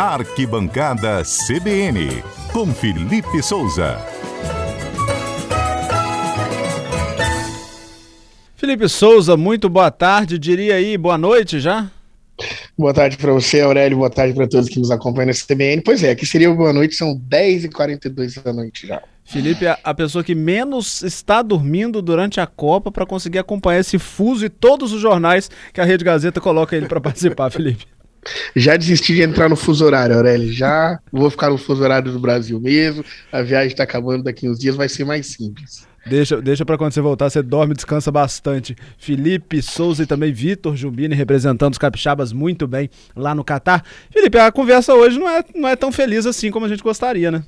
Arquibancada CBN, com Felipe Souza. Felipe Souza, muito boa tarde, diria aí, boa noite já? Boa tarde para você, Aurélio. Boa tarde para todos que nos acompanham nesse CBN. Pois é, aqui seria boa noite, são 10h42 da noite já. Felipe é a pessoa que menos está dormindo durante a Copa para conseguir acompanhar esse fuso e todos os jornais que a Rede Gazeta coloca ele para participar, Felipe. Já desisti de entrar no fuso horário, Aurélio. Já vou ficar no fuso horário do Brasil mesmo. A viagem está acabando daqui uns dias, vai ser mais simples. Deixa, deixa para quando você voltar, você dorme, descansa bastante. Felipe Souza e também Vitor Jumbini representando os capixabas muito bem lá no Catar. Felipe, a conversa hoje não é, não é tão feliz assim como a gente gostaria, né?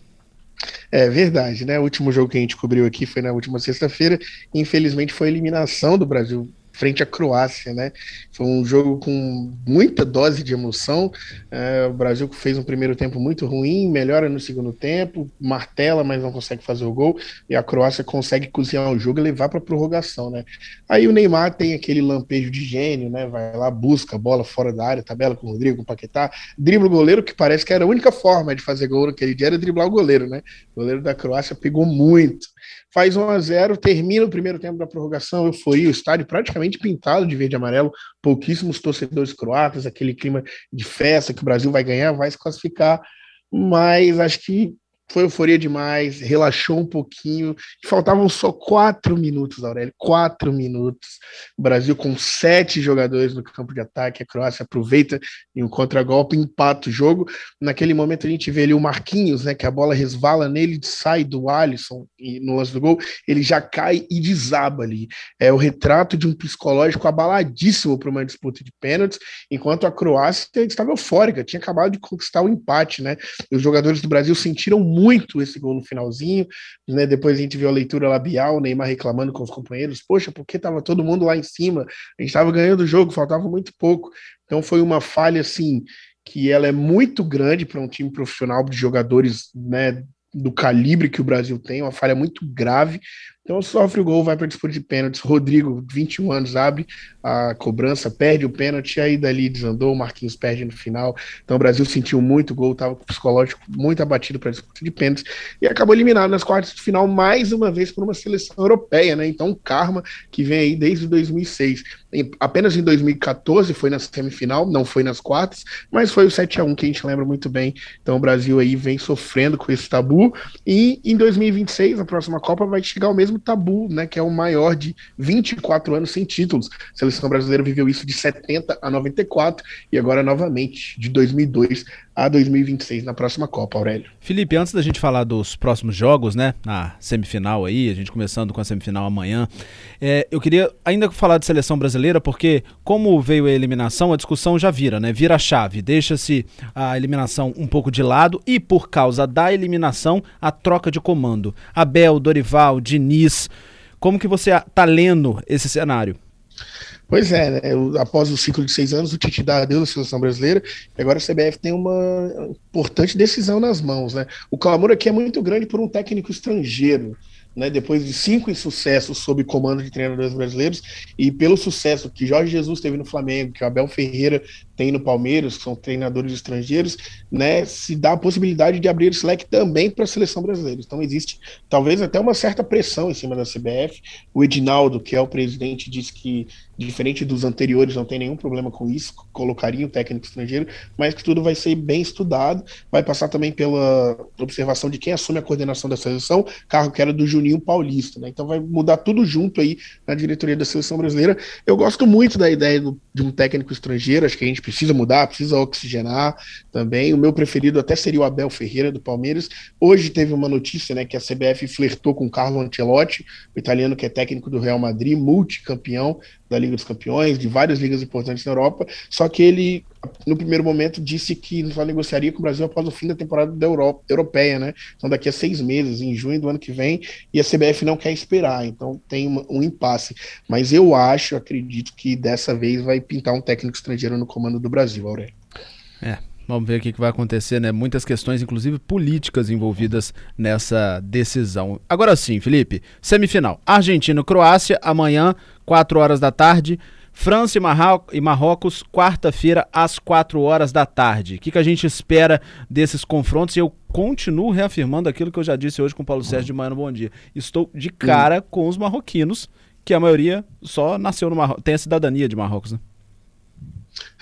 É verdade, né? O último jogo que a gente cobriu aqui foi na última sexta-feira. Infelizmente foi a eliminação do Brasil frente à Croácia, né? Foi um jogo com muita dose de emoção. É, o Brasil fez um primeiro tempo muito ruim, melhora no segundo tempo, martela, mas não consegue fazer o gol. E a Croácia consegue cozinhar o jogo e levar para prorrogação, né? Aí o Neymar tem aquele lampejo de gênio, né? Vai lá, busca a bola fora da área, tabela com o Rodrigo, com o Paquetá, dribla o goleiro, que parece que era a única forma de fazer gol naquele dia, era driblar o goleiro, né? O goleiro da Croácia pegou muito faz 1 a 0 termina o primeiro tempo da prorrogação, euforia, o estádio praticamente pintado de verde e amarelo, pouquíssimos torcedores croatas, aquele clima de festa que o Brasil vai ganhar, vai se classificar, mas acho que foi euforia demais, relaxou um pouquinho. Faltavam só quatro minutos, Aurélio, quatro minutos. O Brasil com sete jogadores no campo de ataque, a Croácia aproveita em um contragolpe, empata o jogo. Naquele momento a gente vê ali o Marquinhos, né, que a bola resvala nele, sai do Alisson e no lance do gol, ele já cai e desaba ali. É o retrato de um psicológico abaladíssimo para uma disputa de pênaltis, enquanto a Croácia estava eufórica, tinha acabado de conquistar o empate, né? Os jogadores do Brasil sentiram muito muito esse gol no finalzinho, né? Depois a gente viu a leitura labial, o Neymar reclamando com os companheiros, poxa, porque estava todo mundo lá em cima, a gente estava ganhando o jogo, faltava muito pouco. Então foi uma falha assim que ela é muito grande para um time profissional de jogadores, né, do calibre que o Brasil tem, uma falha muito grave, então sofre o gol, vai para disputa de pênaltis. Rodrigo, 21 anos, abre a cobrança, perde o pênalti, aí dali desandou, o Marquinhos perde no final. Então o Brasil sentiu muito gol, estava com o psicológico muito abatido para a disputa de pênaltis e acabou eliminado nas quartas de final mais uma vez por uma seleção europeia, né? Então karma que vem aí desde 2006. apenas em 2014 foi na semifinal, não foi nas quartas, mas foi o 7 a 1 que a gente lembra muito bem. Então o Brasil aí vem sofrendo com esse tabu e em 2026, a próxima Copa vai chegar ao mesmo mesmo tabu, né, que é o maior de 24 anos sem títulos. A seleção brasileira viveu isso de 70 a 94 e agora novamente de 2002 a 2026 na próxima Copa, Aurélio. Felipe, antes da gente falar dos próximos jogos, né, na semifinal aí, a gente começando com a semifinal amanhã, é, eu queria ainda falar de seleção brasileira, porque como veio a eliminação, a discussão já vira, né, vira a chave, deixa-se a eliminação um pouco de lado e por causa da eliminação, a troca de comando. Abel, Dorival, Diniz, como que você está lendo esse cenário? Pois é, né? após o ciclo de seis anos, o Tite dá adeus à seleção brasileira e agora a CBF tem uma importante decisão nas mãos. Né? O clamor aqui é muito grande por um técnico estrangeiro né, depois de cinco insucessos sob comando de treinadores brasileiros, e pelo sucesso que Jorge Jesus teve no Flamengo, que o Abel Ferreira tem no Palmeiras, que são treinadores estrangeiros, né, se dá a possibilidade de abrir esse leque também para a seleção brasileira. Então existe talvez até uma certa pressão em cima da CBF. O Edinaldo, que é o presidente, disse que, diferente dos anteriores, não tem nenhum problema com isso, colocaria o técnico estrangeiro, mas que tudo vai ser bem estudado, vai passar também pela observação de quem assume a coordenação da seleção, carro que era do Juninho Juninho Paulista, né? Então vai mudar tudo junto aí na diretoria da seleção brasileira. Eu gosto muito da ideia do, de um técnico estrangeiro, acho que a gente precisa mudar, precisa oxigenar também. O meu preferido até seria o Abel Ferreira do Palmeiras. Hoje teve uma notícia, né, que a CBF flertou com Carlo Ancelotti, o italiano que é técnico do Real Madrid, multicampeão da Liga dos Campeões, de várias ligas importantes na Europa, só que ele, no primeiro momento, disse que só negociaria com o Brasil após o fim da temporada da Europa, europeia, né? Então, daqui a seis meses, em junho do ano que vem, e a CBF não quer esperar, então tem uma, um impasse. Mas eu acho, acredito que dessa vez vai pintar um técnico estrangeiro no comando do Brasil, Aurélio. É, Vamos ver o que vai acontecer, né? Muitas questões, inclusive políticas, envolvidas nessa decisão. Agora sim, Felipe, semifinal. Argentina-Croácia, amanhã, 4 horas da tarde. França e, Marrocos, quarta-feira, às 4 horas da tarde. O que, que a gente espera desses confrontos? E eu continuo reafirmando aquilo que eu já disse hoje com o Paulo Sérgio de manhã no Bom Dia. Estou de cara com os marroquinos, que a maioria só nasceu no Marrocos, tem a cidadania de Marrocos, né?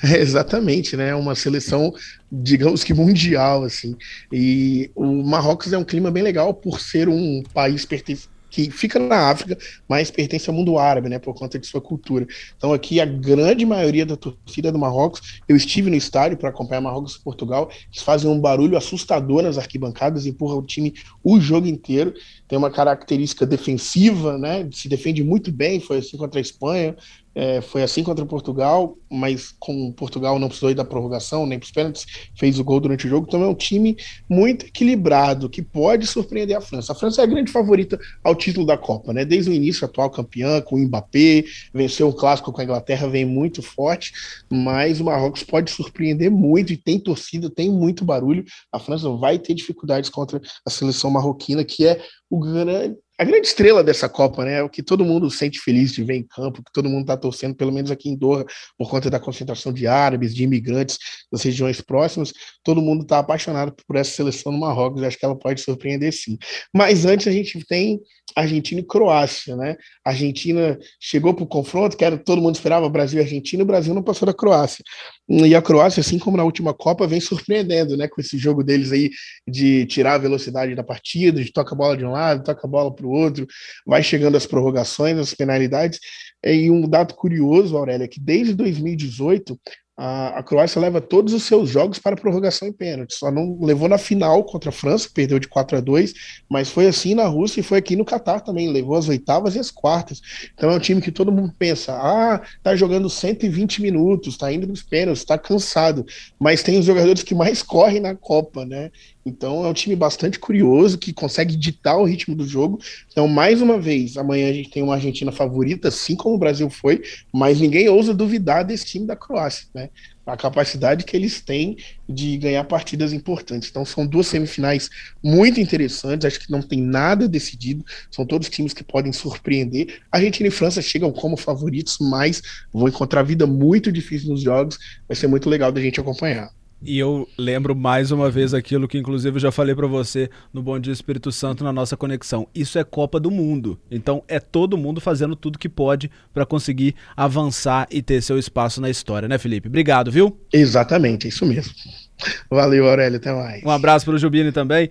É, exatamente, né? Uma seleção, digamos que mundial, assim. E o Marrocos é um clima bem legal por ser um país pertencente que fica na África, mas pertence ao mundo árabe, né, por conta de sua cultura. Então aqui a grande maioria da torcida do Marrocos, eu estive no estádio para acompanhar Marrocos e Portugal, eles fazem um barulho assustador nas arquibancadas, empurram o time o jogo inteiro, tem uma característica defensiva, né, se defende muito bem, foi assim contra a Espanha, é, foi assim contra Portugal, mas com Portugal não precisou ir da prorrogação, nem para os pênaltis, fez o gol durante o jogo. Então é um time muito equilibrado, que pode surpreender a França. A França é a grande favorita ao título da Copa, né? Desde o início, atual campeã, com o Mbappé, venceu o clássico com a Inglaterra, vem muito forte, mas o Marrocos pode surpreender muito e tem torcida, tem muito barulho. A França vai ter dificuldades contra a seleção marroquina, que é o grande a grande estrela dessa Copa, né? É o que todo mundo sente feliz de ver em campo, que todo mundo está torcendo, pelo menos aqui em Doha, por conta da concentração de árabes, de imigrantes das regiões próximas. Todo mundo está apaixonado por essa seleção no Marrocos. Acho que ela pode surpreender sim. Mas antes a gente tem Argentina e Croácia, né? A Argentina chegou para o confronto, que era, todo mundo esperava Brasil e Argentina, e o Brasil não passou da Croácia. E a Croácia, assim como na última Copa, vem surpreendendo, né? Com esse jogo deles aí de tirar a velocidade da partida, de toca a bola de um lado, toca a bola para o outro, vai chegando as prorrogações, as penalidades. E um dado curioso, Aurélia, é que desde 2018 a, a Croácia leva todos os seus jogos para prorrogação e pênalti. Só não levou na final contra a França, perdeu de 4 a 2 mas foi assim na Rússia e foi aqui no Catar também. Levou as oitavas e as quartas. Então é um time que todo mundo pensa: ah, tá jogando 120 minutos, tá indo nos pênaltis, tá cansado. Mas tem os jogadores que mais correm na Copa, né? Então é um time bastante curioso que consegue ditar o ritmo do jogo. Então, mais uma vez, amanhã a gente tem uma Argentina favorita, assim como o Brasil foi, mas ninguém ousa duvidar desse time da Croácia, né? A capacidade que eles têm de ganhar partidas importantes. Então, são duas semifinais muito interessantes. Acho que não tem nada decidido. São todos times que podem surpreender. Argentina e França chegam como favoritos, mas vão encontrar vida muito difícil nos jogos. Vai ser muito legal da gente acompanhar. E eu lembro mais uma vez aquilo que, inclusive, eu já falei para você no Bom Dia Espírito Santo na nossa conexão. Isso é Copa do Mundo. Então, é todo mundo fazendo tudo que pode para conseguir avançar e ter seu espaço na história, né, Felipe? Obrigado, viu? Exatamente, é isso mesmo. Valeu, Aurélio. Até mais. Um abraço para o Jubini também.